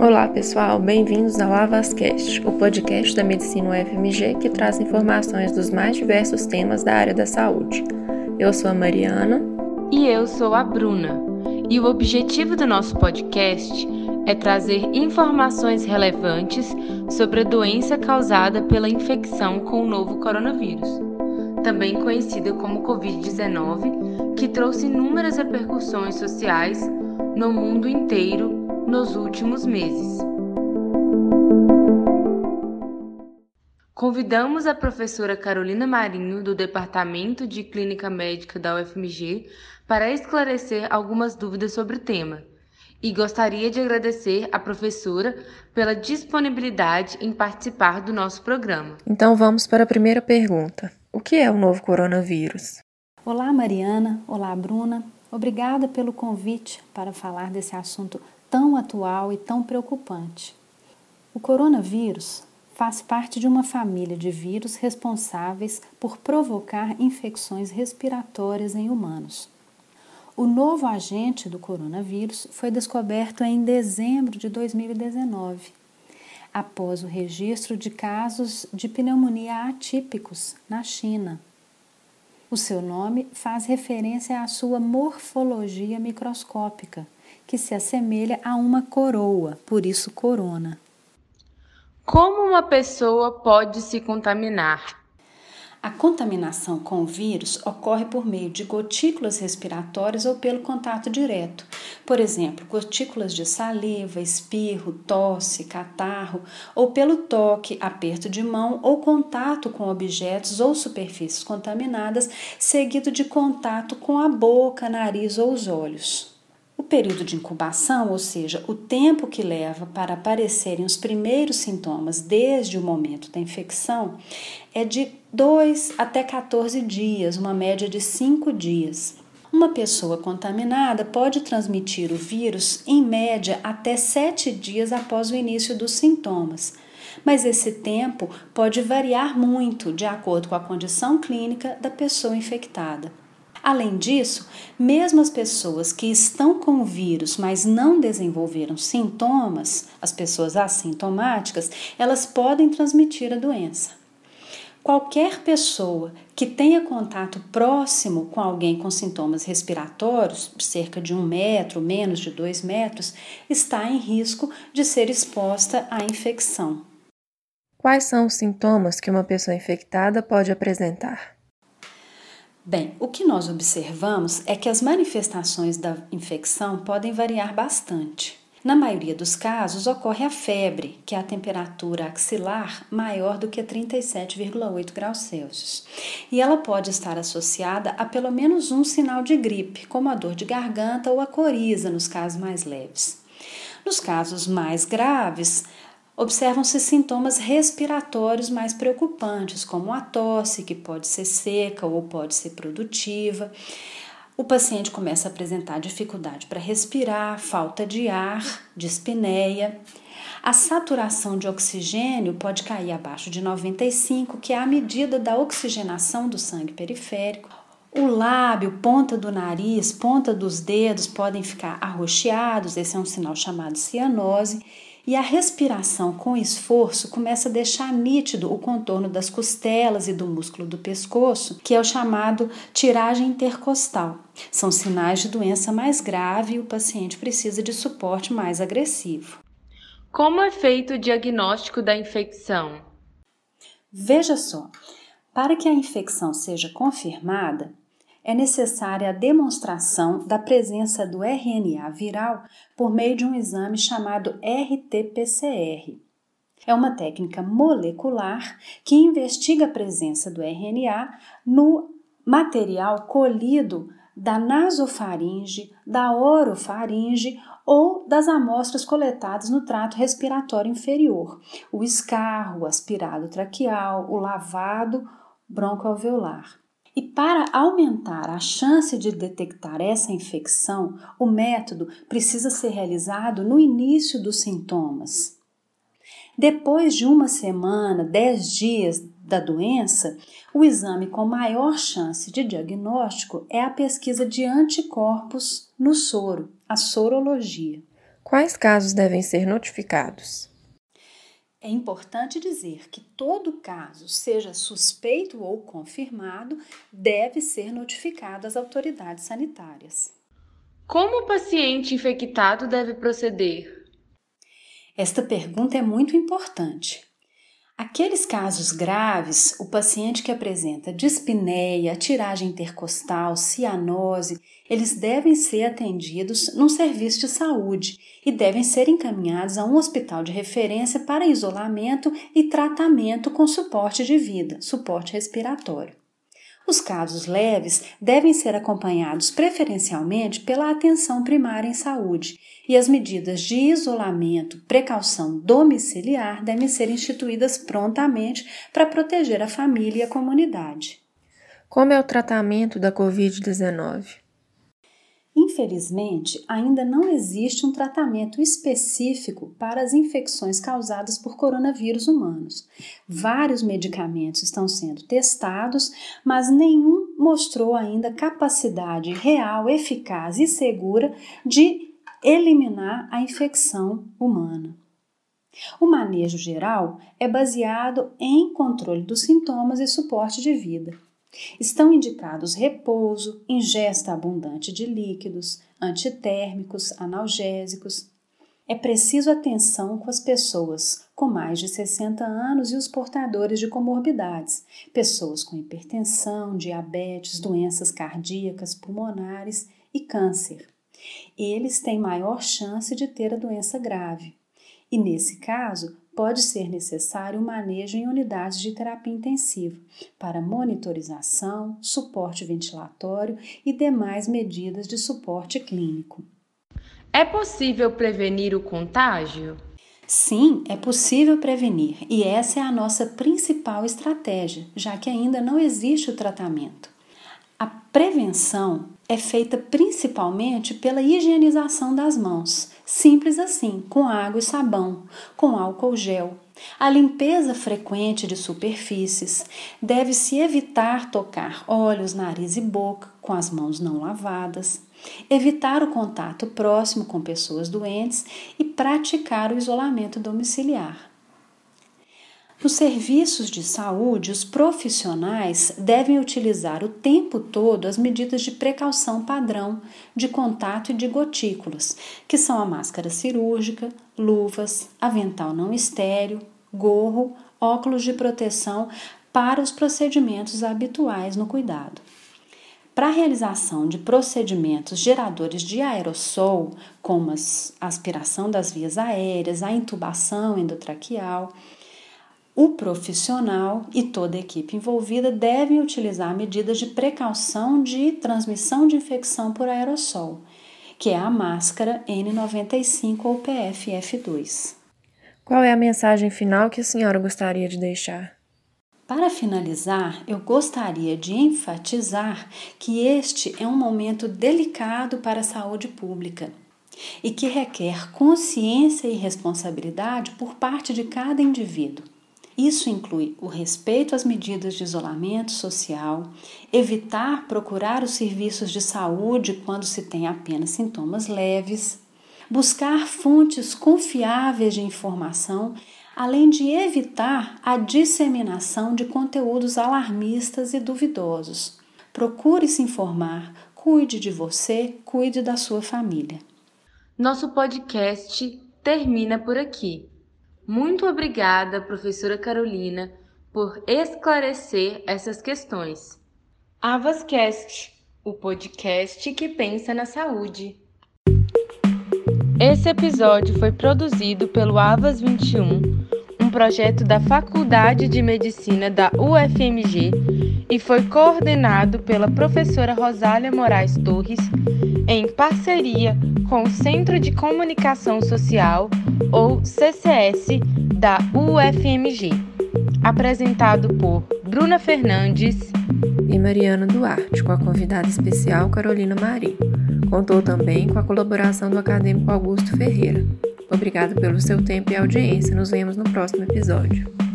Olá pessoal, bem-vindos ao Avascast, o podcast da Medicina UFMG que traz informações dos mais diversos temas da área da saúde. Eu sou a Mariana. E eu sou a Bruna. E o objetivo do nosso podcast é trazer informações relevantes sobre a doença causada pela infecção com o novo coronavírus, também conhecida como Covid-19, que trouxe inúmeras repercussões sociais no mundo inteiro nos últimos meses. Convidamos a professora Carolina Marinho, do Departamento de Clínica Médica da UFMG, para esclarecer algumas dúvidas sobre o tema. E gostaria de agradecer à professora pela disponibilidade em participar do nosso programa. Então vamos para a primeira pergunta: O que é o novo coronavírus? Olá, Mariana. Olá, Bruna. Obrigada pelo convite para falar desse assunto tão atual e tão preocupante. O coronavírus faz parte de uma família de vírus responsáveis por provocar infecções respiratórias em humanos. O novo agente do coronavírus foi descoberto em dezembro de 2019, após o registro de casos de pneumonia atípicos na China. O seu nome faz referência à sua morfologia microscópica que se assemelha a uma coroa, por isso corona. Como uma pessoa pode se contaminar? A contaminação com o vírus ocorre por meio de gotículas respiratórias ou pelo contato direto. Por exemplo, gotículas de saliva, espirro, tosse, catarro, ou pelo toque, aperto de mão ou contato com objetos ou superfícies contaminadas, seguido de contato com a boca, nariz ou os olhos. O período de incubação, ou seja, o tempo que leva para aparecerem os primeiros sintomas desde o momento da infecção, é de 2 até 14 dias, uma média de 5 dias. Uma pessoa contaminada pode transmitir o vírus em média até 7 dias após o início dos sintomas, mas esse tempo pode variar muito de acordo com a condição clínica da pessoa infectada. Além disso, mesmo as pessoas que estão com o vírus, mas não desenvolveram sintomas, as pessoas assintomáticas, elas podem transmitir a doença. Qualquer pessoa que tenha contato próximo com alguém com sintomas respiratórios, cerca de um metro, menos de dois metros, está em risco de ser exposta à infecção. Quais são os sintomas que uma pessoa infectada pode apresentar? Bem, o que nós observamos é que as manifestações da infecção podem variar bastante. Na maioria dos casos, ocorre a febre, que é a temperatura axilar maior do que 37,8 graus Celsius. E ela pode estar associada a pelo menos um sinal de gripe, como a dor de garganta ou a coriza, nos casos mais leves. Nos casos mais graves, observam-se sintomas respiratórios mais preocupantes, como a tosse, que pode ser seca ou pode ser produtiva. O paciente começa a apresentar dificuldade para respirar, falta de ar, dispneia. A saturação de oxigênio pode cair abaixo de 95, que é a medida da oxigenação do sangue periférico. O lábio, ponta do nariz, ponta dos dedos podem ficar arroxeados, esse é um sinal chamado cianose e a respiração com esforço começa a deixar nítido o contorno das costelas e do músculo do pescoço, que é o chamado tiragem intercostal. São sinais de doença mais grave e o paciente precisa de suporte mais agressivo. Como é feito o diagnóstico da infecção? Veja só, para que a infecção seja confirmada, é necessária a demonstração da presença do RNA viral por meio de um exame chamado RT-PCR. É uma técnica molecular que investiga a presença do RNA no material colhido da nasofaringe, da orofaringe ou das amostras coletadas no trato respiratório inferior, o escarro, o aspirado traqueal, o lavado broncoalveolar. E para aumentar a chance de detectar essa infecção, o método precisa ser realizado no início dos sintomas. Depois de uma semana, dez dias da doença, o exame com maior chance de diagnóstico é a pesquisa de anticorpos no soro, a sorologia. Quais casos devem ser notificados? É importante dizer que todo caso, seja suspeito ou confirmado, deve ser notificado às autoridades sanitárias. Como o paciente infectado deve proceder? Esta pergunta é muito importante. Aqueles casos graves, o paciente que apresenta dispneia, tiragem intercostal, cianose, eles devem ser atendidos num serviço de saúde e devem ser encaminhados a um hospital de referência para isolamento e tratamento com suporte de vida, suporte respiratório. Os casos leves devem ser acompanhados preferencialmente pela atenção primária em saúde e as medidas de isolamento, precaução domiciliar devem ser instituídas prontamente para proteger a família e a comunidade. Como é o tratamento da Covid-19? Infelizmente, ainda não existe um tratamento específico para as infecções causadas por coronavírus humanos. Vários medicamentos estão sendo testados, mas nenhum mostrou ainda capacidade real, eficaz e segura de eliminar a infecção humana. O manejo geral é baseado em controle dos sintomas e suporte de vida. Estão indicados repouso, ingesta abundante de líquidos, antitérmicos, analgésicos. É preciso atenção com as pessoas com mais de 60 anos e os portadores de comorbidades, pessoas com hipertensão, diabetes, doenças cardíacas, pulmonares e câncer. Eles têm maior chance de ter a doença grave. E nesse caso, pode ser necessário o manejo em unidades de terapia intensiva para monitorização, suporte ventilatório e demais medidas de suporte clínico. É possível prevenir o contágio? Sim, é possível prevenir e essa é a nossa principal estratégia, já que ainda não existe o tratamento. A prevenção é feita principalmente pela higienização das mãos, simples assim, com água e sabão, com álcool gel. A limpeza frequente de superfícies. Deve-se evitar tocar olhos, nariz e boca com as mãos não lavadas. Evitar o contato próximo com pessoas doentes e praticar o isolamento domiciliar. Nos serviços de saúde, os profissionais devem utilizar o tempo todo as medidas de precaução padrão de contato e de gotículas, que são a máscara cirúrgica, luvas, avental não estéreo, gorro, óculos de proteção para os procedimentos habituais no cuidado. Para a realização de procedimentos geradores de aerossol, como a aspiração das vias aéreas, a intubação endotraqueal, o profissional e toda a equipe envolvida devem utilizar medidas de precaução de transmissão de infecção por aerossol, que é a máscara N95 ou PFF2. Qual é a mensagem final que a senhora gostaria de deixar? Para finalizar, eu gostaria de enfatizar que este é um momento delicado para a saúde pública e que requer consciência e responsabilidade por parte de cada indivíduo. Isso inclui o respeito às medidas de isolamento social, evitar procurar os serviços de saúde quando se tem apenas sintomas leves, buscar fontes confiáveis de informação, além de evitar a disseminação de conteúdos alarmistas e duvidosos. Procure se informar, cuide de você, cuide da sua família. Nosso podcast termina por aqui. Muito obrigada, professora Carolina, por esclarecer essas questões. Avascast, o podcast que pensa na saúde. Esse episódio foi produzido pelo Avas 21, um projeto da Faculdade de Medicina da UFMG e foi coordenado pela professora Rosália Moraes Torres em parceria com o Centro de Comunicação Social, ou CCS, da UFMG. Apresentado por Bruna Fernandes e Mariana Duarte, com a convidada especial Carolina Maria. Contou também com a colaboração do acadêmico Augusto Ferreira. Obrigado pelo seu tempo e audiência. Nos vemos no próximo episódio.